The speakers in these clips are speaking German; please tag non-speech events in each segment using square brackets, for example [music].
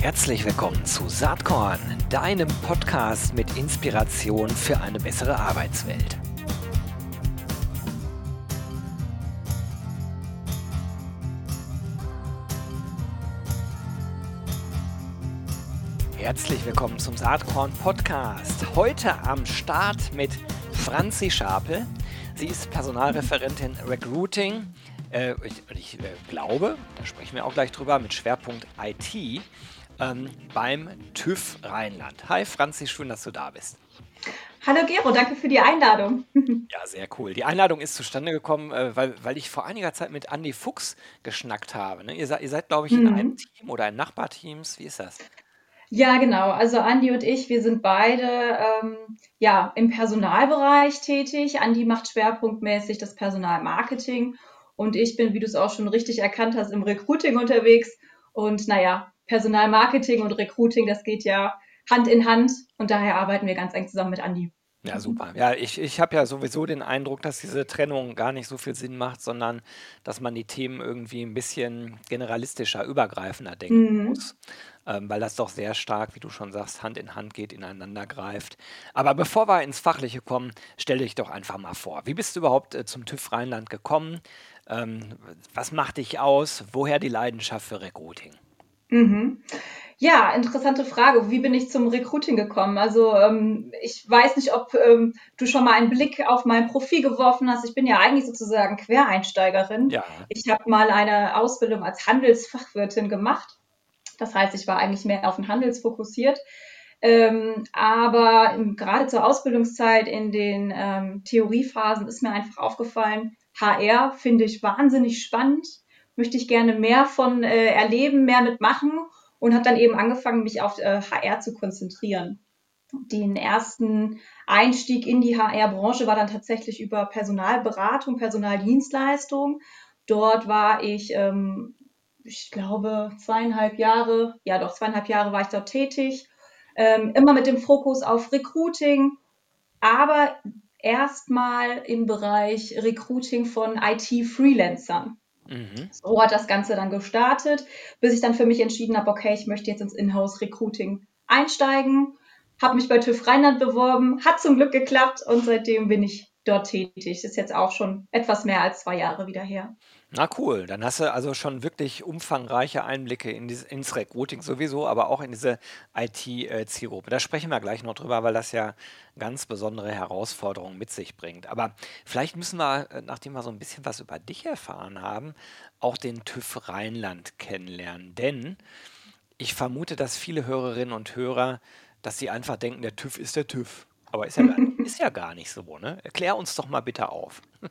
Herzlich willkommen zu Saatkorn, deinem Podcast mit Inspiration für eine bessere Arbeitswelt. Herzlich willkommen zum Saatkorn Podcast. Heute am Start mit Franzi Schapel. Sie ist Personalreferentin Recruiting. Äh, ich, ich äh, glaube, da sprechen wir auch gleich drüber, mit Schwerpunkt IT ähm, beim TÜV Rheinland. Hi Franzi, schön, dass du da bist. Hallo Gero, danke für die Einladung. [laughs] Ja, sehr cool. Die Einladung ist zustande gekommen, äh, weil, weil ich vor einiger Zeit mit Andy Fuchs geschnackt habe. Ne? Ihr, seid, ihr seid, glaube ich, in mhm. einem Team oder in Nachbarteams. Wie ist das? Ja, genau. Also Andi und ich, wir sind beide ähm, ja im Personalbereich tätig. Andi macht schwerpunktmäßig das Personalmarketing und ich bin, wie du es auch schon richtig erkannt hast, im Recruiting unterwegs. Und naja, Personalmarketing und Recruiting, das geht ja Hand in Hand und daher arbeiten wir ganz eng zusammen mit Andi. Ja, super. Ja, ich, ich habe ja sowieso den Eindruck, dass diese Trennung gar nicht so viel Sinn macht, sondern dass man die Themen irgendwie ein bisschen generalistischer, übergreifender denken mhm. muss, ähm, weil das doch sehr stark, wie du schon sagst, Hand in Hand geht, ineinander greift. Aber bevor wir ins Fachliche kommen, stell dich doch einfach mal vor. Wie bist du überhaupt äh, zum TÜV Rheinland gekommen? Ähm, was macht dich aus? Woher die Leidenschaft für Recruiting? Mhm. Ja, interessante Frage. Wie bin ich zum Recruiting gekommen? Also ähm, ich weiß nicht, ob ähm, du schon mal einen Blick auf mein Profil geworfen hast. Ich bin ja eigentlich sozusagen Quereinsteigerin. Ja. Ich habe mal eine Ausbildung als Handelsfachwirtin gemacht. Das heißt, ich war eigentlich mehr auf den Handels fokussiert. Ähm, aber gerade zur Ausbildungszeit in den ähm, Theoriephasen ist mir einfach aufgefallen, HR finde ich wahnsinnig spannend möchte ich gerne mehr von äh, erleben, mehr mitmachen und habe dann eben angefangen, mich auf äh, HR zu konzentrieren. Den ersten Einstieg in die HR-Branche war dann tatsächlich über Personalberatung, Personaldienstleistung. Dort war ich, ähm, ich glaube, zweieinhalb Jahre, ja doch, zweieinhalb Jahre war ich dort tätig. Ähm, immer mit dem Fokus auf Recruiting, aber erstmal im Bereich Recruiting von IT-Freelancern. Mhm. So hat das Ganze dann gestartet, bis ich dann für mich entschieden habe, okay, ich möchte jetzt ins Inhouse-Recruiting einsteigen, habe mich bei TÜV Rheinland beworben, hat zum Glück geklappt und seitdem bin ich dort tätig. Das ist jetzt auch schon etwas mehr als zwei Jahre wieder her. Na cool, dann hast du also schon wirklich umfangreiche Einblicke in dieses, ins Recruiting sowieso, aber auch in diese IT-Zielgruppe. Da sprechen wir gleich noch drüber, weil das ja ganz besondere Herausforderungen mit sich bringt. Aber vielleicht müssen wir, äh, nachdem wir so ein bisschen was über dich erfahren haben, auch den TÜV Rheinland kennenlernen. Denn ich vermute, dass viele Hörerinnen und Hörer, dass sie einfach denken, der TÜV ist der TÜV. Aber ist ja gar nicht, [laughs] ist ja gar nicht so, ne? Erklär uns doch mal bitte auf. [laughs]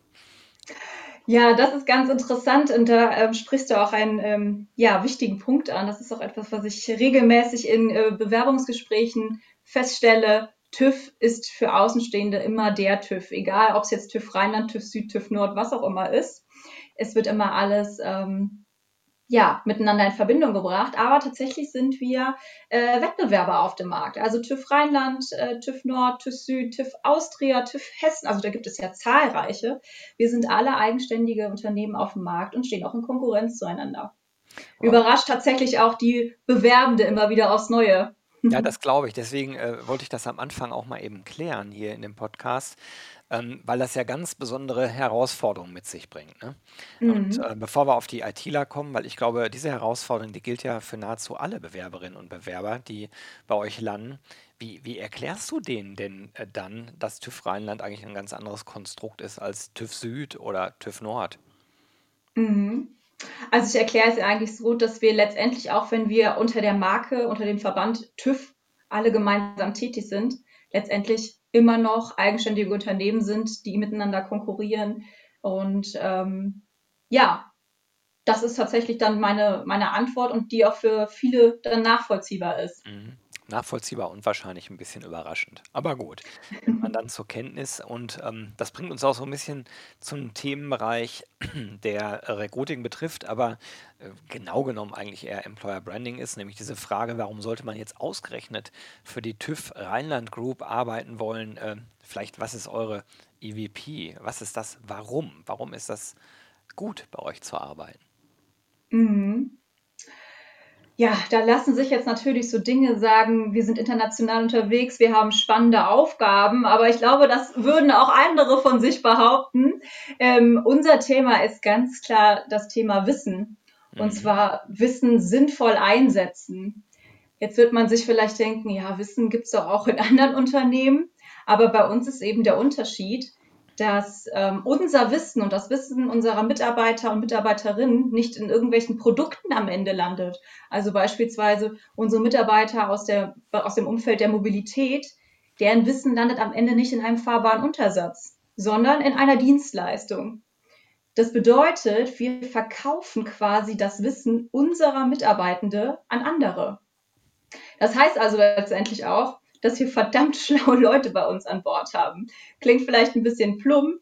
Ja, das ist ganz interessant und da ähm, sprichst du auch einen ähm, ja, wichtigen Punkt an. Das ist auch etwas, was ich regelmäßig in äh, Bewerbungsgesprächen feststelle. TÜV ist für Außenstehende immer der TÜV, egal ob es jetzt TÜV Rheinland, TÜV Süd, TÜV Nord, was auch immer ist. Es wird immer alles ähm, ja, miteinander in Verbindung gebracht. Aber tatsächlich sind wir äh, Wettbewerber auf dem Markt. Also TÜV Rheinland, äh, TÜV Nord, TÜV Süd, TÜV Austria, TÜV Hessen. Also da gibt es ja zahlreiche. Wir sind alle eigenständige Unternehmen auf dem Markt und stehen auch in Konkurrenz zueinander. Wow. Überrascht tatsächlich auch die Bewerbende immer wieder aufs Neue. Ja, das glaube ich. Deswegen äh, wollte ich das am Anfang auch mal eben klären hier in dem Podcast ähm, weil das ja ganz besondere Herausforderungen mit sich bringt. Ne? Und mhm. äh, bevor wir auf die ITler kommen, weil ich glaube, diese Herausforderung, die gilt ja für nahezu alle Bewerberinnen und Bewerber, die bei euch landen. Wie, wie erklärst du denen denn äh, dann, dass TÜV Rheinland eigentlich ein ganz anderes Konstrukt ist als TÜV Süd oder TÜV Nord? Mhm. Also ich erkläre es eigentlich so, dass wir letztendlich auch, wenn wir unter der Marke, unter dem Verband TÜV alle gemeinsam tätig sind, letztendlich immer noch eigenständige Unternehmen sind, die miteinander konkurrieren. Und ähm, ja, das ist tatsächlich dann meine, meine Antwort und die auch für viele dann nachvollziehbar ist. Mhm nachvollziehbar und wahrscheinlich ein bisschen überraschend. Aber gut, nimmt man dann zur Kenntnis. Und ähm, das bringt uns auch so ein bisschen zum Themenbereich, [clears throat] der Recruiting betrifft, aber äh, genau genommen eigentlich eher Employer Branding ist, nämlich diese Frage, warum sollte man jetzt ausgerechnet für die TÜV Rheinland Group arbeiten wollen? Äh, vielleicht, was ist eure EVP? Was ist das? Warum? Warum ist das gut, bei euch zu arbeiten? Mhm. Ja, da lassen sich jetzt natürlich so Dinge sagen, wir sind international unterwegs, wir haben spannende Aufgaben, aber ich glaube, das würden auch andere von sich behaupten. Ähm, unser Thema ist ganz klar das Thema Wissen. Und mhm. zwar Wissen sinnvoll einsetzen. Jetzt wird man sich vielleicht denken, ja, Wissen gibt es doch auch in anderen Unternehmen, aber bei uns ist eben der Unterschied, dass ähm, unser Wissen und das Wissen unserer Mitarbeiter und Mitarbeiterinnen nicht in irgendwelchen Produkten am Ende landet. Also beispielsweise unsere Mitarbeiter aus, der, aus dem Umfeld der Mobilität, deren Wissen landet am Ende nicht in einem fahrbaren Untersatz, sondern in einer Dienstleistung. Das bedeutet, wir verkaufen quasi das Wissen unserer Mitarbeitende an andere. Das heißt also letztendlich auch, dass wir verdammt [laughs] schlaue Leute bei uns an Bord haben. Klingt vielleicht ein bisschen plump,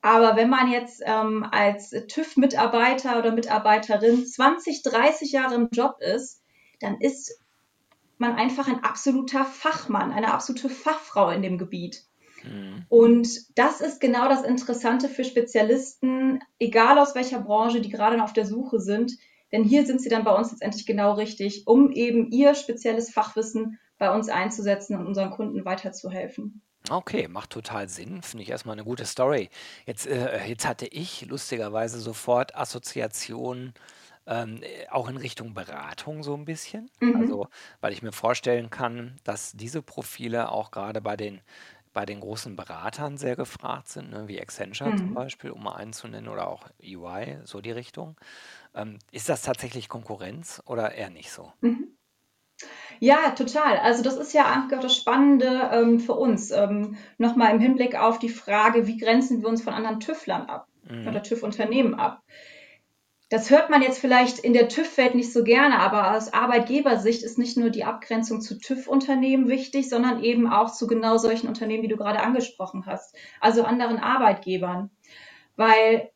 aber wenn man jetzt ähm, als TÜV-Mitarbeiter oder Mitarbeiterin 20, 30 Jahre im Job ist, dann ist man einfach ein absoluter Fachmann, eine absolute Fachfrau in dem Gebiet. Mhm. Und das ist genau das Interessante für Spezialisten, egal aus welcher Branche, die gerade noch auf der Suche sind. Denn hier sind sie dann bei uns letztendlich genau richtig, um eben ihr spezielles Fachwissen bei uns einzusetzen und unseren Kunden weiterzuhelfen. Okay, macht total Sinn. Finde ich erstmal eine gute Story. Jetzt, äh, jetzt hatte ich lustigerweise sofort Assoziationen ähm, auch in Richtung Beratung so ein bisschen. Mhm. Also, weil ich mir vorstellen kann, dass diese Profile auch gerade bei den, bei den großen Beratern sehr gefragt sind, ne, wie Accenture zum mhm. Beispiel, um mal einen zu nennen, oder auch EY, so die Richtung. Ähm, ist das tatsächlich Konkurrenz oder eher nicht so? Mhm. Ja, total. Also das ist ja auch das Spannende ähm, für uns. Ähm, Nochmal im Hinblick auf die Frage, wie grenzen wir uns von anderen TÜVlern ab mhm. oder TÜV-Unternehmen ab. Das hört man jetzt vielleicht in der TÜV-Welt nicht so gerne, aber aus Arbeitgebersicht ist nicht nur die Abgrenzung zu TÜV-Unternehmen wichtig, sondern eben auch zu genau solchen Unternehmen, wie du gerade angesprochen hast, also anderen Arbeitgebern. Weil,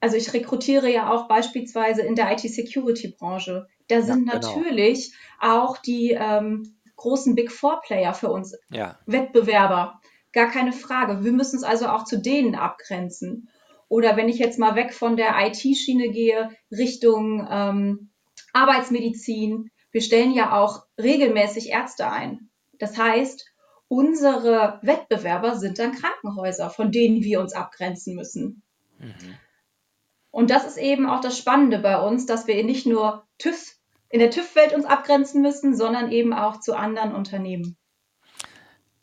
also ich rekrutiere ja auch beispielsweise in der IT-Security-Branche. Da sind ja, genau. natürlich auch die ähm, großen Big Four Player für uns ja. Wettbewerber. Gar keine Frage. Wir müssen es also auch zu denen abgrenzen. Oder wenn ich jetzt mal weg von der IT-Schiene gehe, Richtung ähm, Arbeitsmedizin. Wir stellen ja auch regelmäßig Ärzte ein. Das heißt, unsere Wettbewerber sind dann Krankenhäuser, von denen wir uns abgrenzen müssen. Mhm. Und das ist eben auch das Spannende bei uns, dass wir nicht nur TÜV in der TÜV-Welt uns abgrenzen müssen, sondern eben auch zu anderen Unternehmen.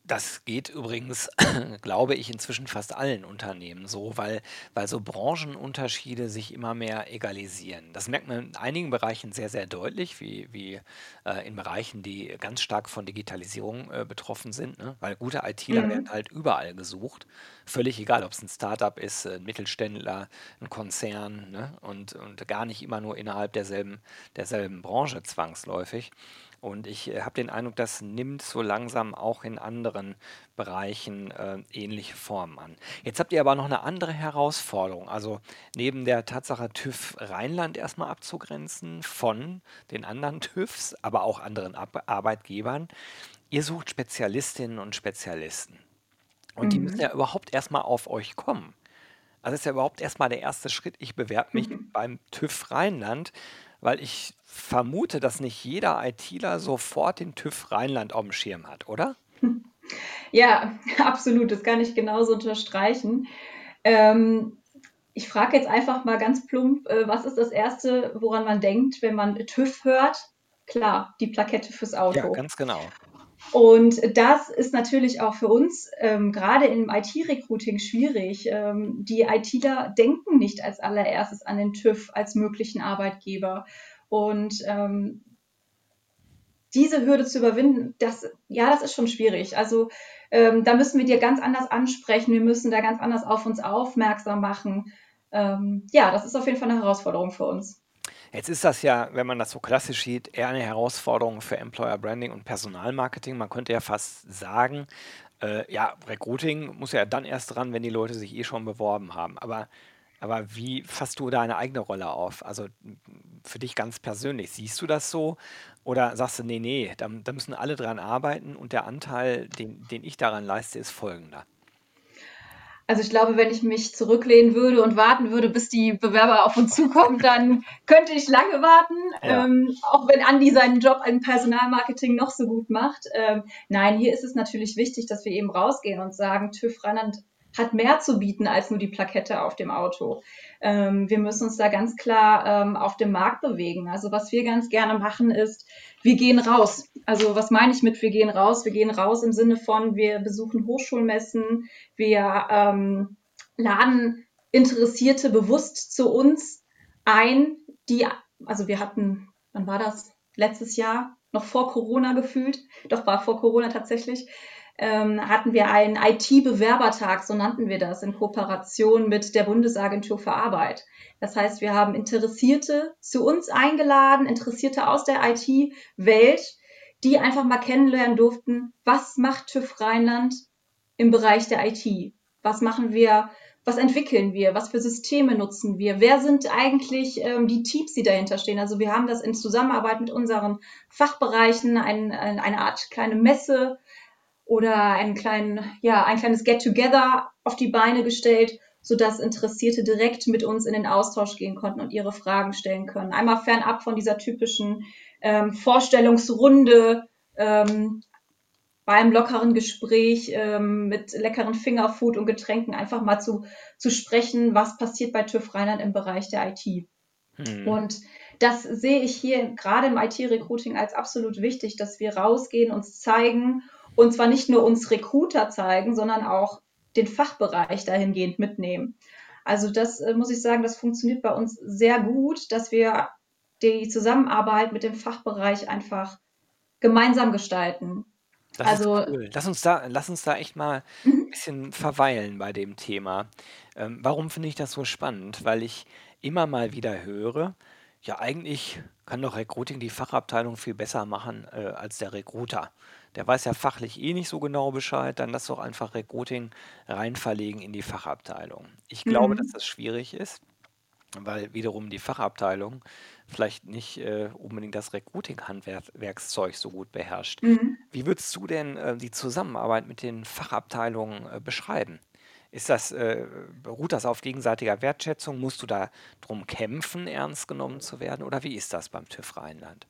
Das geht übrigens, [clears throat] glaube ich, inzwischen fast allen Unternehmen so, weil, weil so Branchenunterschiede sich immer mehr egalisieren. Das merkt man in einigen Bereichen sehr, sehr deutlich, wie, wie äh, in Bereichen, die ganz stark von Digitalisierung äh, betroffen sind, ne? weil gute ITler mhm. werden halt überall gesucht. Völlig egal, ob es ein Startup ist, ein Mittelständler, ein Konzern ne? und, und gar nicht immer nur innerhalb derselben, derselben Branche zwangsläufig. Und ich äh, habe den Eindruck, das nimmt so langsam auch in anderen Bereichen äh, ähnliche Formen an. Jetzt habt ihr aber noch eine andere Herausforderung. Also neben der Tatsache, TÜV Rheinland erstmal abzugrenzen von den anderen [laughs] TÜVs, aber auch anderen Ab Arbeitgebern. Ihr sucht Spezialistinnen und Spezialisten. Und die müssen mhm. ja überhaupt erstmal auf euch kommen. Also das ist ja überhaupt erstmal der erste Schritt. Ich bewerbe mich mhm. beim TÜV Rheinland weil ich vermute, dass nicht jeder ITler sofort den TÜV Rheinland auf dem Schirm hat, oder? [laughs] Ja, [laughs] absolut. Das kann ich genauso unterstreichen. Ähm, ich frage jetzt einfach mal ganz plump, äh, was ist das Erste, woran man denkt, wenn man TÜV hört? Klar, die Plakette fürs Auto. Ja, ganz genau. Und das ist natürlich auch für uns ähm, gerade im IT-Recruiting schwierig. Ähm, die ITler denken nicht als allererstes an den TÜV als möglichen Arbeitgeber. Und ähm, diese Hürde zu überwinden, das, ja, das ist schon schwierig. Also ähm, da müssen wir dir ganz anders ansprechen. Wir müssen da ganz anders auf uns aufmerksam machen. Ähm, ja, das ist auf jeden Fall eine Herausforderung für uns. Jetzt ist das ja, wenn man das so klassisch sieht, eher eine Herausforderung für Employer Branding und Personalmarketing. Man könnte ja fast sagen, äh, ja, Recruiting muss ja dann erst dran, wenn die Leute sich eh schon beworben haben. Aber, aber wie fasst du deine eigene Rolle auf? Also für dich ganz persönlich, siehst du das so? Oder sagst du, nee, nee, da, da müssen alle dran arbeiten und der Anteil, den, den ich daran leiste, ist folgender? Also ich glaube, wenn ich mich zurücklehnen würde und warten würde, bis die Bewerber auf uns zukommen, [laughs] dann könnte ich lange warten, ja. ähm, auch wenn Andi seinen Job im Personalmarketing noch so gut macht. Ähm, nein, hier ist es natürlich wichtig, dass wir eben rausgehen und sagen, TÜV Rheinland hat mehr zu bieten als nur die Plakette auf dem Auto. Ähm, wir müssen uns da ganz klar ähm, auf dem Markt bewegen. Also was wir ganz gerne machen ist, wir gehen raus. Also was meine ich mit, wir gehen raus? Wir gehen raus im Sinne von, wir besuchen Hochschulmessen, wir ähm, laden Interessierte bewusst zu uns ein, die, also wir hatten, wann war das? Letztes Jahr, noch vor Corona gefühlt, doch war vor Corona tatsächlich, ähm, hatten wir einen IT-Bewerbertag, so nannten wir das, in Kooperation mit der Bundesagentur für Arbeit. Das heißt, wir haben Interessierte zu uns eingeladen, Interessierte aus der IT-Welt, die einfach mal kennenlernen durften, was macht TÜV Rheinland im Bereich der IT? Was machen wir? Was entwickeln wir? Was für Systeme nutzen wir? Wer sind eigentlich ähm, die Teams, die dahinter stehen? Also wir haben das in Zusammenarbeit mit unseren Fachbereichen, ein, ein, eine Art kleine Messe oder einen kleinen, ja, ein kleines Get-Together auf die Beine gestellt, sodass Interessierte direkt mit uns in den Austausch gehen konnten und ihre Fragen stellen können. Einmal fernab von dieser typischen ähm, Vorstellungsrunde ähm, beim lockeren Gespräch ähm, mit leckeren Fingerfood und Getränken einfach mal zu, zu sprechen, was passiert bei TÜV Rheinland im Bereich der IT. Hm. Und das sehe ich hier gerade im IT-Recruiting als absolut wichtig, dass wir rausgehen, uns zeigen und zwar nicht nur uns Recruiter zeigen, sondern auch den Fachbereich dahingehend mitnehmen. Also das äh, muss ich sagen, das funktioniert bei uns sehr gut, dass wir die Zusammenarbeit mit dem Fachbereich einfach gemeinsam gestalten. Das also, cool. Lass uns da, lass uns da echt mal mhm. ein bisschen verweilen bei dem Thema. Ähm, warum finde ich das so spannend? Weil ich immer mal wieder höre, ja, eigentlich kann doch Recruiting die Fachabteilung viel besser machen äh, als der Recruiter der weiß ja fachlich eh nicht so genau Bescheid, dann lass doch einfach Recruiting rein verlegen in die Fachabteilung. Ich glaube, dass mhm. das schwierig ist, weil wiederum die Fachabteilung vielleicht nicht äh, unbedingt das Recruiting-Handwerkszeug so gut beherrscht. Mhm. Wie würdest du denn äh, die Zusammenarbeit mit den Fachabteilungen äh, beschreiben? Ist das, äh, beruht das auf gegenseitiger Wertschätzung? Musst du da drum kämpfen, ernst genommen zu werden? Oder wie ist das beim TÜV Rheinland?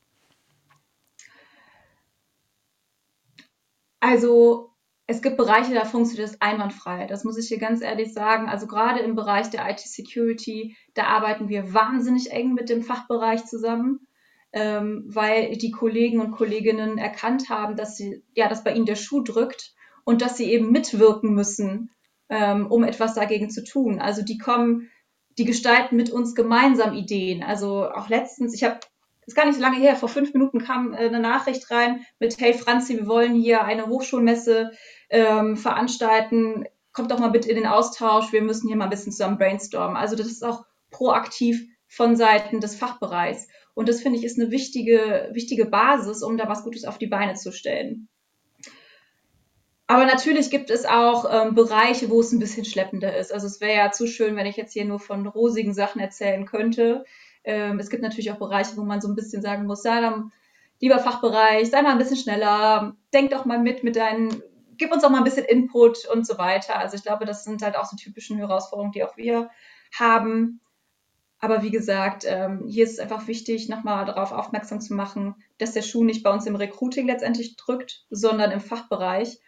Also es gibt Bereiche, da funktioniert das einwandfrei. Das muss ich hier ganz ehrlich sagen. Also gerade im Bereich der IT-Security, da arbeiten wir wahnsinnig eng mit dem Fachbereich zusammen, ähm, weil die Kollegen und Kolleginnen erkannt haben, dass sie, ja, dass bei ihnen der Schuh drückt und dass sie eben mitwirken müssen, ähm, um etwas dagegen zu tun. Also die kommen, die gestalten mit uns gemeinsam Ideen. Also auch letztens, ich habe ist gar nicht so lange her, vor fünf Minuten kam äh, eine Nachricht rein mit, hey Franzi, wir wollen hier eine Hochschulmesse ähm, veranstalten, kommt doch mal bitte in den Austausch, wir müssen hier mal ein bisschen zusammen brainstormen. Also das ist auch proaktiv von Seiten des Fachbereichs. Und das finde ich ist eine wichtige, wichtige Basis, um da was Gutes auf die Beine zu stellen. Aber natürlich gibt es auch ähm, Bereiche, wo es ein bisschen schleppender ist. Also es wäre ja zu schön, wenn ich jetzt hier nur von rosigen Sachen erzählen könnte. Ähm, es gibt natürlich auch Bereiche, wo man so ein bisschen sagen muss, ja, dann, lieber Fachbereich, sei mal ein bisschen schneller, denk doch mal mit mit deinen, gib uns auch mal ein bisschen Input und so weiter. Also ich glaube, das sind halt auch so typischen Herausforderungen, die auch wir haben. Aber wie gesagt, ähm, hier ist es einfach wichtig, nochmal darauf aufmerksam zu machen, dass der Schuh nicht bei uns im Recruiting letztendlich drückt, sondern im Fachbereich.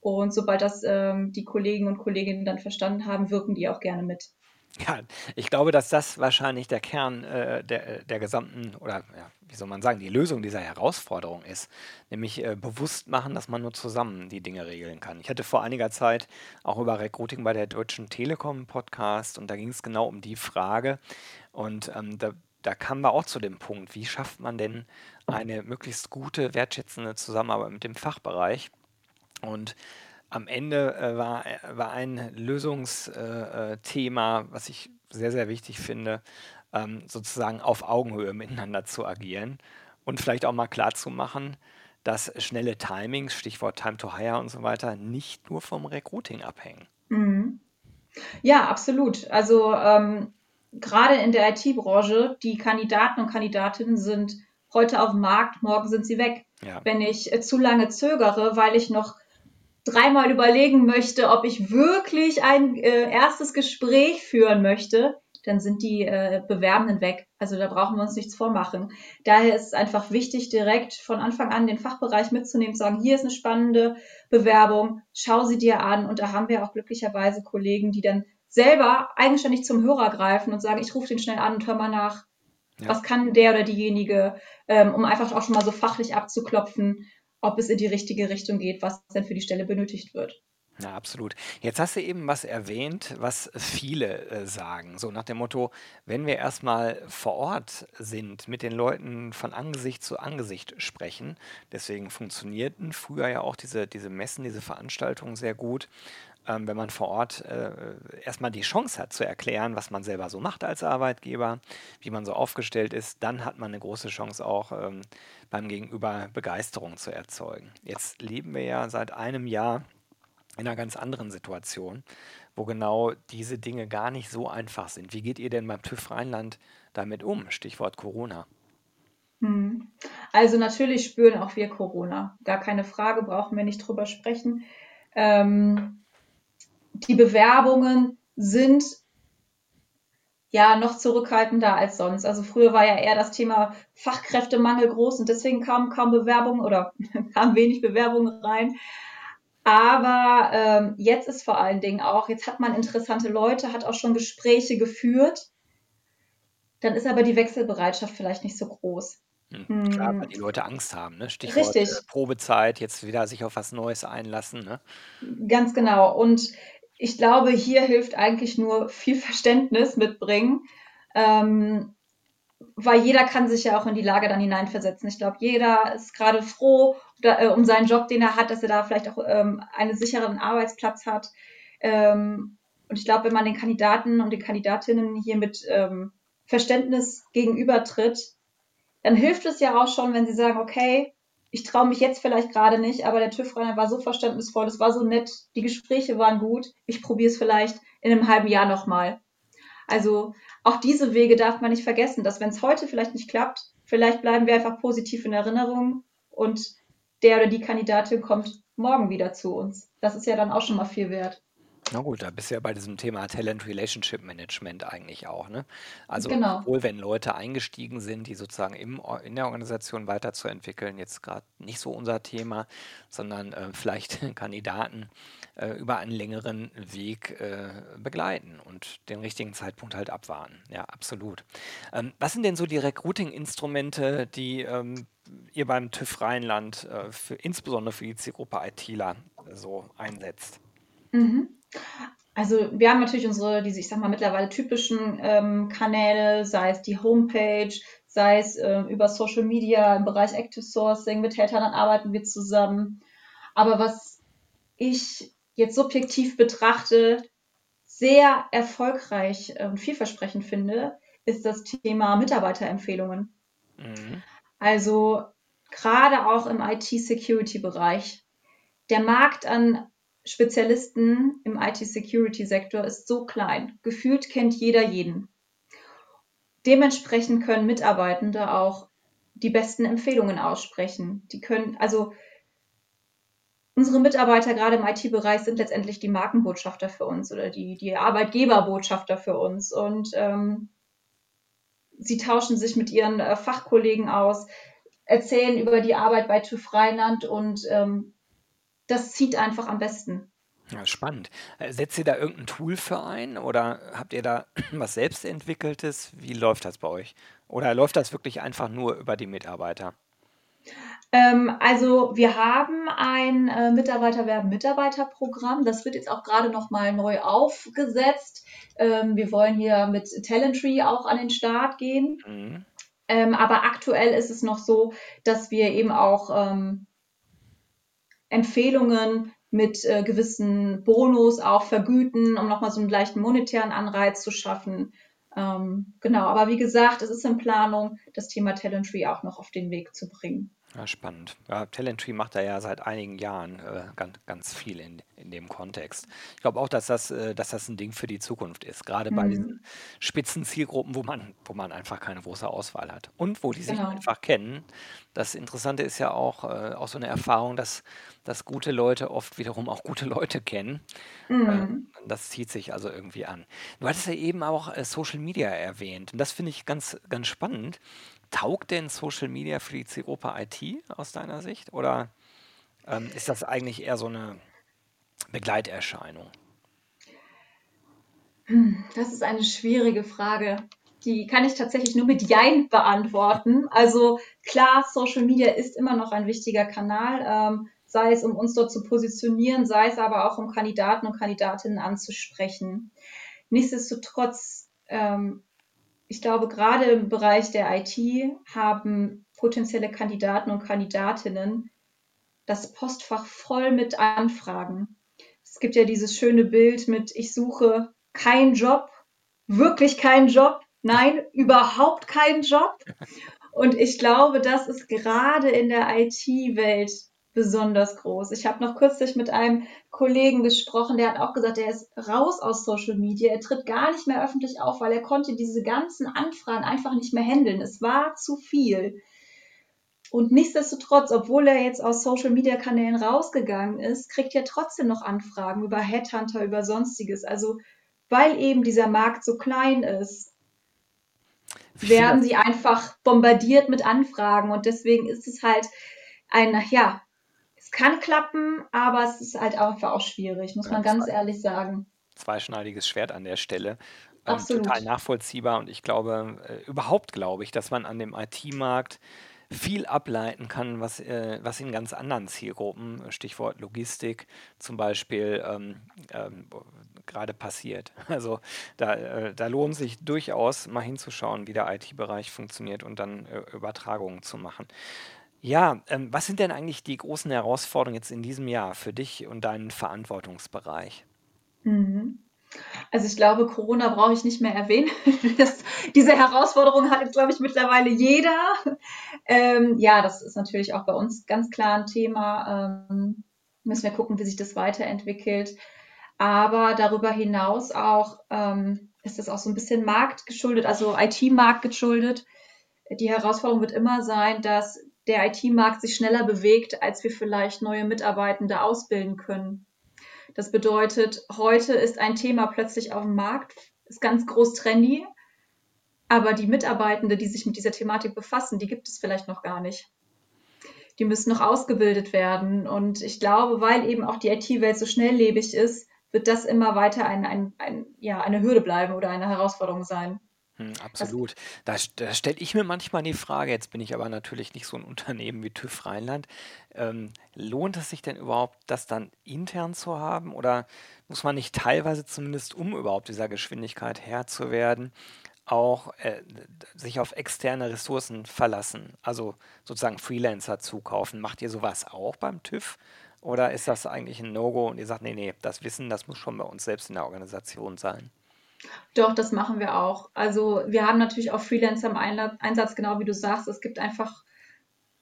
Und sobald das ähm, die Kollegen und Kolleginnen dann verstanden haben, wirken die auch gerne mit. Ja, ich glaube, dass das wahrscheinlich der Kern äh, der, der gesamten, oder ja, wie soll man sagen, die Lösung dieser Herausforderung ist. Nämlich äh, bewusst machen, dass man nur zusammen die Dinge regeln kann. Ich hatte vor einiger Zeit auch über Recruiting bei der Deutschen Telekom Podcast und da ging es genau um die Frage. Und ähm, da, da kamen wir auch zu dem Punkt, wie schafft man denn eine möglichst gute, wertschätzende Zusammenarbeit mit dem Fachbereich? Und am Ende äh, war, äh, war ein Lösungsthema, äh, äh was ich sehr, sehr wichtig finde, ähm, sozusagen auf Augenhöhe miteinander zu agieren und vielleicht auch mal klar zu machen, dass schnelle Timings, Stichwort Time to Hire und so weiter, nicht nur vom Recruiting abhängen. Mhm. Ja, absolut. Also ähm, gerade in der IT-Branche, die Kandidaten und Kandidatinnen sind heute auf dem Markt, morgen sind sie weg. Ja. Wenn ich äh, zu lange zögere, weil ich noch dreimal überlegen möchte, ob ich wirklich ein äh, erstes Gespräch führen möchte, dann sind die äh, Bewerbenden weg. Also da brauchen wir uns nichts vormachen. Daher ist es einfach wichtig, direkt von Anfang an den Fachbereich mitzunehmen, zu sagen, hier ist eine spannende Bewerbung, schau sie dir an. Und da haben wir auch glücklicherweise Kollegen, die dann selber eigenständig zum Hörer greifen und sagen, ich rufe den schnell an und hör mal nach, ja. was kann der oder diejenige, ähm, um einfach auch schon mal so fachlich abzuklopfen, ob es in die richtige Richtung geht, was denn für die Stelle benötigt wird. Ja, absolut. Jetzt hast du eben was erwähnt, was viele äh, sagen. So nach dem Motto, wenn wir erstmal vor Ort sind, mit den Leuten von Angesicht zu Angesicht sprechen, deswegen funktionierten früher ja auch diese, diese Messen, diese Veranstaltungen sehr gut, ähm, wenn man vor Ort äh, erstmal die Chance hat zu erklären, was man selber so macht als Arbeitgeber, wie man so aufgestellt ist, dann hat man eine große Chance auch ähm, beim Gegenüber Begeisterung zu erzeugen. Jetzt leben wir ja seit einem Jahr in einer ganz anderen Situation, wo genau diese Dinge gar nicht so einfach sind. Wie geht ihr denn beim TÜV Rheinland damit um? Stichwort Corona. Hm. Also natürlich spüren auch wir Corona. Gar keine Frage, brauchen wir nicht drüber sprechen. Ähm, die Bewerbungen sind ja noch zurückhaltender als sonst. Also früher war ja eher das Thema Fachkräftemangel groß und deswegen kamen kaum Bewerbungen oder [laughs] kamen wenig Bewerbungen rein. Aber ähm, jetzt ist vor allen Dingen auch, jetzt hat man interessante Leute, hat auch schon Gespräche geführt. Dann ist aber die Wechselbereitschaft vielleicht nicht so groß. Hm, klar, weil die Leute Angst haben, ne? Stichwort äh, Probezeit, jetzt wieder sich auf was Neues einlassen, ne? Ganz genau. Und ich glaube, hier hilft eigentlich nur viel Verständnis mitbringen. Ähm, weil jeder kann sich ja auch in die Lage dann hineinversetzen. Ich glaube, jeder ist gerade froh da, äh, um seinen Job, den er hat, dass er da vielleicht auch ähm, einen sicheren Arbeitsplatz hat. Ähm, und ich glaube, wenn man den Kandidaten und den Kandidatinnen hier mit ähm, Verständnis gegenübertritt, dann hilft es ja auch schon, wenn sie sagen, okay, ich traue mich jetzt vielleicht gerade nicht, aber der TÜV-Rainer war so verständnisvoll, es war so nett, die Gespräche waren gut, ich probiere es vielleicht in einem halben Jahr nochmal. Also auch diese Wege darf man nicht vergessen, dass wenn es heute vielleicht nicht klappt, vielleicht bleiben wir einfach positiv in Erinnerung und der oder die Kandidatin kommt morgen wieder zu uns. Das ist ja dann auch schon mal viel wert. Na gut, da bist du ja bei diesem Thema Talent Relationship Management eigentlich auch, ne? Also Genau. sowohl wenn Leute eingestiegen sind, die sozusagen im, in der Organisation weiterzuentwickeln, jetzt gerade nicht so unser Thema, sondern äh, vielleicht [laughs] Kandidaten äh, über einen längeren Weg äh, begleiten und den richtigen Zeitpunkt halt abwarten. Ja, absolut. Ähm, was sind denn so die Recruiting-Instrumente, die ähm, ihr beim TÜV Rheinland äh, für, insbesondere für die Zielgruppe ITler so einsetzt? Mhm. Also wir haben natürlich unsere, diese, ich sag mal, mittlerweile typischen ähm, Kanäle, sei es die Homepage, sei es äh, über Social Media im Bereich Active Sourcing, mit Headhuntern arbeiten wir zusammen. Aber was ich jetzt subjektiv betrachte, sehr erfolgreich und vielversprechend finde, ist das Thema Mitarbeiterempfehlungen. Mhm. Also gerade auch im IT-Security-Bereich. Der Markt an Spezialisten im IT-Security-Sektor ist so klein. Gefühlt kennt jeder jeden. Dementsprechend können Mitarbeitende auch die besten Empfehlungen aussprechen. Die können, also unsere Mitarbeiter gerade im IT-Bereich sind letztendlich die Markenbotschafter für uns oder die, die Arbeitgeberbotschafter für uns. Und ähm, sie tauschen sich mit ihren äh, Fachkollegen aus, erzählen über die Arbeit bei TÜV Rheinland und ähm, das zieht einfach am besten. Ja, spannend. Äh, setzt ihr da irgendein Tool für ein oder habt ihr da [clears throat] was selbst entwickeltes? Wie läuft das bei euch? Oder läuft das wirklich einfach nur über die Mitarbeiter? Ähm, also wir haben ein äh, Mitarbeiterwerben-Mitarbeiterprogramm. Das wird jetzt auch gerade nochmal neu aufgesetzt. Ähm, wir wollen hier mit Talentry auch an den Start gehen. Mhm. Ähm, aber aktuell ist es noch so, dass wir eben auch ähm, Empfehlungen mit äh, gewissen Bonus auch vergüten, um nochmal so einen leichten monetären Anreiz zu schaffen. Ähm, genau, aber wie gesagt, es ist in Planung, das Thema Talentry auch noch auf den Weg zu bringen. Ja, spannend. Ja, Talentry macht da ja seit einigen Jahren äh, ganz, ganz viel in, in dem Kontext. Ich glaube auch, dass das, äh, dass das ein Ding für die Zukunft ist, gerade bei diesen Mhm. Spitzenzielgruppen, wo man, wo man einfach keine große Auswahl hat und wo die sich Genau. einfach kennen. Das Interessante ist ja auch, äh, auch so eine Erfahrung, dass, dass gute Leute oft wiederum auch gute Leute kennen. Äh, Mhm. das zieht sich also irgendwie an. Du hattest ja eben auch äh, Social Media erwähnt und das finde ich ganz, ganz spannend. Taugt denn Social Media für die Zielgruppe IT aus deiner Sicht oder ähm, ist das eigentlich eher so eine Begleiterscheinung? Hm, Das ist eine schwierige Frage. Die kann ich tatsächlich nur mit Jein beantworten. Also klar, Social Media ist immer noch ein wichtiger Kanal, ähm, sei es um uns dort zu positionieren, sei es aber auch um Kandidaten und Kandidatinnen anzusprechen. Nichtsdestotrotz, ähm, ich glaube, gerade im Bereich der IT haben potenzielle Kandidaten und Kandidatinnen das Postfach voll mit Anfragen. Es gibt ja dieses schöne Bild mit, ich suche keinen Job, wirklich keinen Job, nein, [laughs] überhaupt keinen Job. Und ich glaube, das ist gerade in der IT-Welt besonders groß. Ich habe noch kürzlich mit einem Kollegen gesprochen, der hat auch gesagt, er ist raus aus Social Media, er tritt gar nicht mehr öffentlich auf, weil er konnte diese ganzen Anfragen einfach nicht mehr handeln. Es war zu viel. Und nichtsdestotrotz, obwohl er jetzt aus Social Media Kanälen rausgegangen ist, kriegt er trotzdem noch Anfragen über Headhunter, über sonstiges. Also, weil eben dieser Markt so klein ist, werden sie einfach bombardiert mit Anfragen. Und deswegen ist es halt ein, ja, es kann klappen, aber es ist halt einfach auch schwierig, muss Ja, man ganz ehrlich sagen. zweischneidiges Schwert an der Stelle. Ähm, total Absolut. nachvollziehbar und ich glaube, äh, überhaupt glaube ich, dass man an dem IT-Markt viel ableiten kann, was, äh, was in ganz anderen Zielgruppen, äh, Stichwort Logistik zum Beispiel, ähm, ähm, gerade passiert. [laughs] Also da, äh, da lohnt sich durchaus mal hinzuschauen, wie der IT-Bereich funktioniert und dann äh, Übertragungen zu machen. Ja, ähm, was sind denn eigentlich die großen Herausforderungen jetzt in diesem Jahr für dich und deinen Verantwortungsbereich? Mhm. Also ich glaube, Corona brauche ich nicht mehr erwähnen. [laughs] Das, diese Herausforderung hat glaube ich, mittlerweile jeder. Ähm, ja, das ist natürlich auch bei uns ganz klar ein Thema. Ähm, müssen wir gucken, wie sich das weiterentwickelt. Aber darüber hinaus auch ähm, ist es auch so ein bisschen marktgeschuldet, also IT-Markt geschuldet. Die Herausforderung wird immer sein, dass der IT-Markt sich schneller bewegt, als wir vielleicht neue Mitarbeitende ausbilden können. Das bedeutet, heute ist ein Thema plötzlich auf dem Markt, ist ganz groß trendy, aber die Mitarbeitende, die sich mit dieser Thematik befassen, die gibt es vielleicht noch gar nicht. Die müssen noch ausgebildet werden. Und ich glaube, weil eben auch die IT-Welt so schnelllebig ist, wird das immer weiter ein, ein, ein, ja, eine Hürde bleiben oder eine Herausforderung sein. Hm, absolut. Da, da stelle ich mir manchmal die Frage, jetzt bin ich aber natürlich nicht so ein Unternehmen wie TÜV Rheinland, ähm, lohnt es sich denn überhaupt, das dann intern zu haben oder muss man nicht teilweise zumindest, um überhaupt dieser Geschwindigkeit Herr zu werden, auch äh, sich auf externe Ressourcen verlassen, also sozusagen Freelancer zukaufen? Macht ihr sowas auch beim TÜV oder ist das eigentlich ein No-Go und ihr sagt, nee, nee, das Wissen, das muss schon bei uns selbst in der Organisation sein? Doch, das machen wir auch. Also wir haben natürlich auch Freelancer im Einla- Einsatz, genau wie du sagst. Es gibt einfach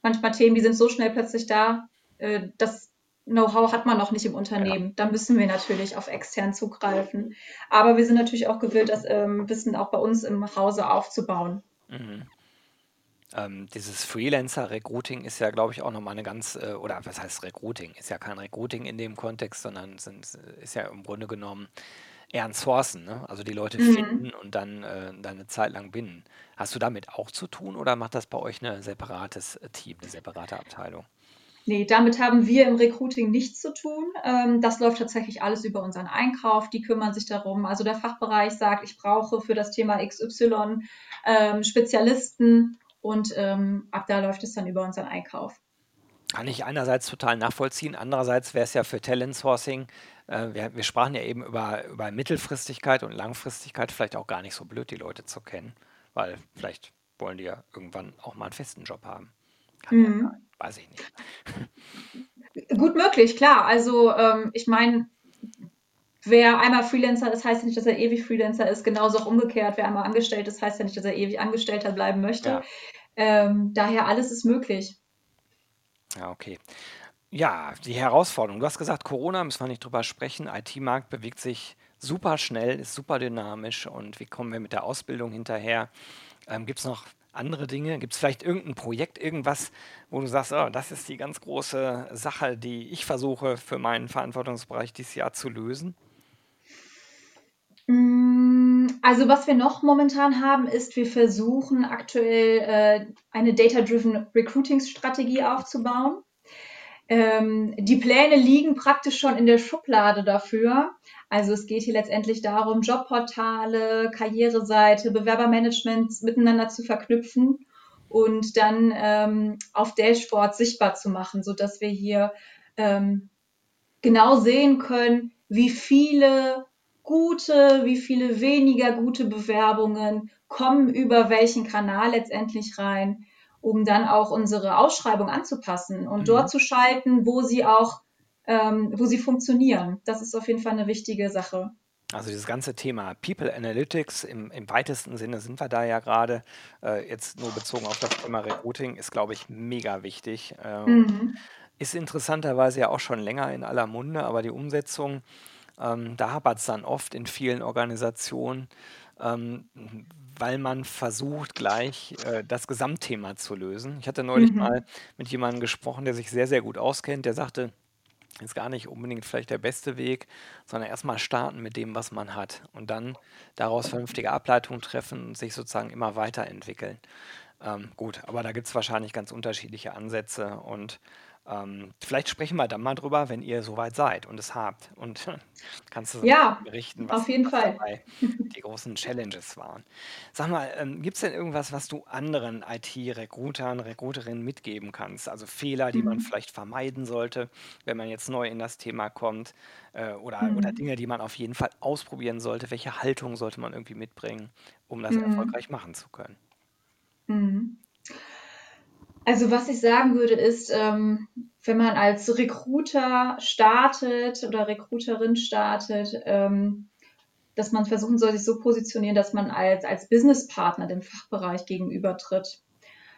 manchmal Themen, die sind so schnell plötzlich da, äh, das Know-how hat man noch nicht im Ja. Unternehmen. Da müssen wir natürlich auf extern zugreifen. Aber wir sind natürlich auch gewillt, das ähm, Wissen auch bei uns im Hause aufzubauen. Mhm. Ähm, dieses Freelancer-Recruiting ist ja, glaube ich, auch nochmal eine ganz, äh, oder was heißt Recruiting? Ist ja kein Recruiting in dem Kontext, sondern sind, ist ja im Grunde genommen ein Sourcen, ne? Also die Leute Mhm. finden und dann, äh, dann eine Zeit lang binden. Hast du damit auch zu tun oder macht das bei euch ein separates äh, Team, eine separate Abteilung? Nee, damit haben wir im Recruiting nichts zu tun. Ähm, das läuft tatsächlich alles über unseren Einkauf. Die kümmern sich darum. Also der Fachbereich sagt, ich brauche für das Thema XY ähm, Spezialisten und ähm, ab da läuft es dann über unseren Einkauf. Kann ich einerseits total nachvollziehen, andererseits wäre es ja für Talent Sourcing, äh, wir, wir sprachen ja eben über, über Mittelfristigkeit und Langfristigkeit, vielleicht auch gar nicht so blöd, die Leute zu kennen, weil vielleicht wollen die ja irgendwann auch mal einen festen Job haben. Kann ja sein, Mhm. weiß ich nicht. [laughs] Gut möglich, klar. Also ähm, ich meine, wer einmal Freelancer ist, heißt ja nicht, dass er ewig Freelancer ist. Genauso auch umgekehrt, wer einmal angestellt ist, heißt ja nicht, dass er ewig Angestellter bleiben möchte. Ja, Ähm, daher alles ist möglich. Ja, okay. Ja, die Herausforderung. Du hast gesagt, Corona, müssen wir nicht drüber sprechen. IT-Markt bewegt sich super schnell, ist super dynamisch und wie kommen wir mit der Ausbildung hinterher? Ähm, Gibt es noch andere Dinge? Gibt es vielleicht irgendein Projekt, irgendwas, wo du sagst, oh, das ist die ganz große Sache, die ich versuche für meinen Verantwortungsbereich dieses Jahr zu lösen? Mm, also was wir noch momentan haben, ist, wir versuchen aktuell äh, eine Data-Driven Recruiting-Strategie aufzubauen. Ähm, die Pläne liegen praktisch schon in der Schublade dafür. Also es geht hier letztendlich darum, Jobportale, Karriereseite, Bewerbermanagement miteinander zu verknüpfen und dann ähm, auf Dashboard sichtbar zu machen, sodass wir hier ähm, genau sehen können, wie viele gute, wie viele weniger gute Bewerbungen kommen über welchen Kanal letztendlich rein um dann auch unsere Ausschreibung anzupassen und mhm. dort zu schalten, wo sie auch, ähm, wo sie funktionieren. Das ist auf jeden Fall eine wichtige Sache. Also dieses ganze Thema People Analytics im, im weitesten Sinne sind wir da ja gerade. Äh, jetzt nur bezogen auf das Thema Recruiting ist, glaube ich, mega wichtig. Äh, mhm. Ist interessanterweise ja auch schon länger in aller Munde, aber die Umsetzung, ähm, da hapert es dann oft in vielen Organisationen. Ähm, weil man versucht, gleich äh, das Gesamtthema zu lösen. Ich hatte neulich Mhm. mal mit jemandem gesprochen, der sich sehr, sehr gut auskennt. Der sagte, ist gar nicht unbedingt vielleicht der beste Weg, sondern erstmal starten mit dem, was man hat und dann daraus vernünftige Ableitungen treffen und sich sozusagen immer weiterentwickeln. Ähm, gut, aber da gibt es wahrscheinlich ganz unterschiedliche Ansätze und ähm, vielleicht sprechen wir dann mal drüber, wenn ihr soweit seid und es habt. Und [laughs] kannst du Ja, berichten, was, auf jeden was Fall. dabei die großen Challenges waren. Sag mal, ähm, gibt es denn irgendwas, was du anderen IT-Recruitern, Recruiterinnen mitgeben kannst? Also Fehler, die man Mhm. vielleicht vermeiden sollte, wenn man jetzt neu in das Thema kommt, äh, oder, oder Mhm. Dinge, die man auf jeden Fall ausprobieren sollte. Welche Haltung sollte man irgendwie mitbringen, um das Mhm. erfolgreich machen zu können? Mhm. Also was ich sagen würde, ist, ähm, wenn man als Recruiter startet oder Recruiterin startet, ähm, dass man versuchen soll, sich so positionieren, dass man als, als Businesspartner dem Fachbereich gegenübertritt.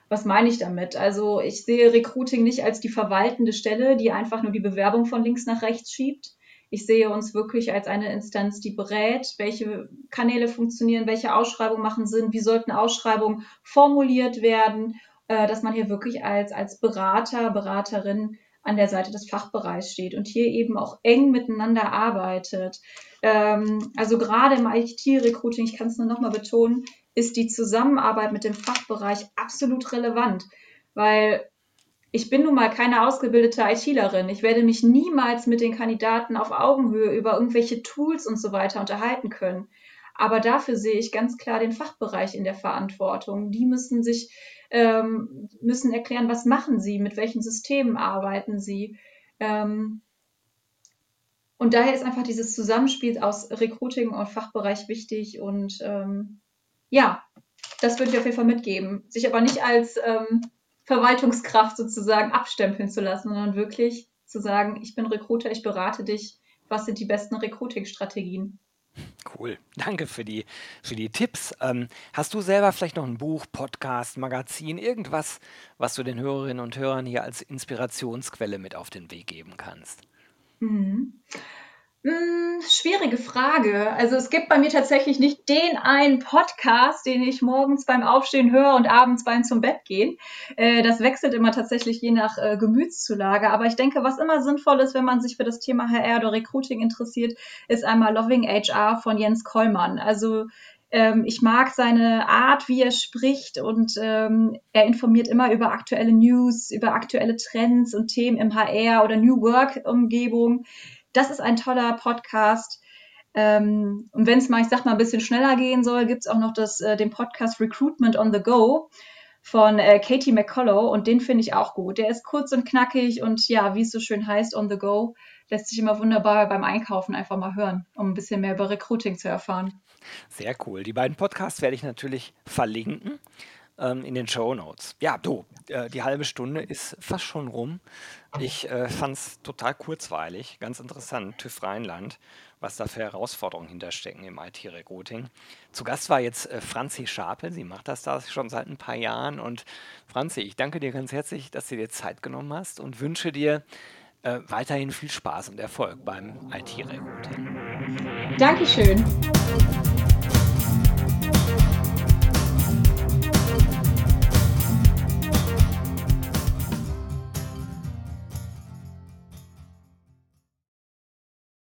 Was meine ich damit? Also ich sehe Recruiting nicht als die verwaltende Stelle, die einfach nur die Bewerbung von links nach rechts schiebt. Ich sehe uns wirklich als eine Instanz, die berät, welche Kanäle funktionieren, welche Ausschreibungen machen Sinn, wie sollten Ausschreibungen formuliert werden äh, dass man hier wirklich als, als Berater, Beraterin an der Seite des Fachbereichs steht und hier eben auch eng miteinander arbeitet. Ähm, also gerade im IT-Recruiting, ich kann es nur nochmal betonen, ist die Zusammenarbeit mit dem Fachbereich absolut relevant, weil ich bin nun mal keine ausgebildete ITlerin. Ich werde mich niemals mit den Kandidaten auf Augenhöhe über irgendwelche Tools und so weiter unterhalten können. Aber dafür sehe ich ganz klar den Fachbereich in der Verantwortung. Die müssen sich ähm, müssen erklären, was machen sie, mit welchen Systemen arbeiten sie. Ähm, und daher ist einfach dieses Zusammenspiel aus Recruiting und Fachbereich wichtig und ähm, ja, das würde ich auf jeden Fall mitgeben. Sich aber nicht als ähm, Verwaltungskraft sozusagen abstempeln zu lassen, sondern wirklich zu sagen, ich bin Recruiter, ich berate dich, was sind die besten Recruiting-Strategien. Cool. [laughs] Danke für die, für die Tipps. Ähm, hast du selber vielleicht noch ein Buch, Podcast, Magazin, irgendwas, was du den Hörerinnen und Hörern hier als Inspirationsquelle mit auf den Weg geben kannst? Mhm. Hm, schwierige Frage. Also es gibt bei mir tatsächlich nicht den einen Podcast, den ich morgens beim Aufstehen höre und abends beim zum Bett gehen. Äh, das wechselt immer tatsächlich je nach äh, Gemütszulage. Aber ich denke, was immer sinnvoll ist, wenn man sich für das Thema HR oder Recruiting interessiert, ist einmal Loving HR von Jens Kollmann. Also ähm, ich mag seine Art, wie er spricht und ähm, er informiert immer über aktuelle News, über aktuelle Trends und Themen im HR oder New Work-Umgebung das ist ein toller Podcast. Ähm, und wenn es mal, ich sag mal, ein bisschen schneller gehen soll, gibt es auch noch das, äh, den Podcast Recruitment on the Go von äh, Katie McCullough und den finde ich auch gut. Der ist kurz und knackig und ja, wie es so schön heißt, on the go, lässt sich immer wunderbar beim Einkaufen einfach mal hören, um ein bisschen mehr über Recruiting zu erfahren. Sehr cool. Die beiden Podcasts werde ich natürlich verlinken ähm, in den Show Notes. Ja, du, äh, die halbe Stunde ist fast schon rum. Ich äh, fand es total kurzweilig, ganz interessant, TÜV Rheinland, was da für Herausforderungen hinterstecken im IT-Recruiting. Zu Gast war jetzt äh, Franzi Schapel, sie macht das da schon seit ein paar Jahren. Und Franzi, ich danke dir ganz herzlich, dass du dir Zeit genommen hast und wünsche dir äh, weiterhin viel Spaß und Erfolg beim IT-Recruiting. Dankeschön.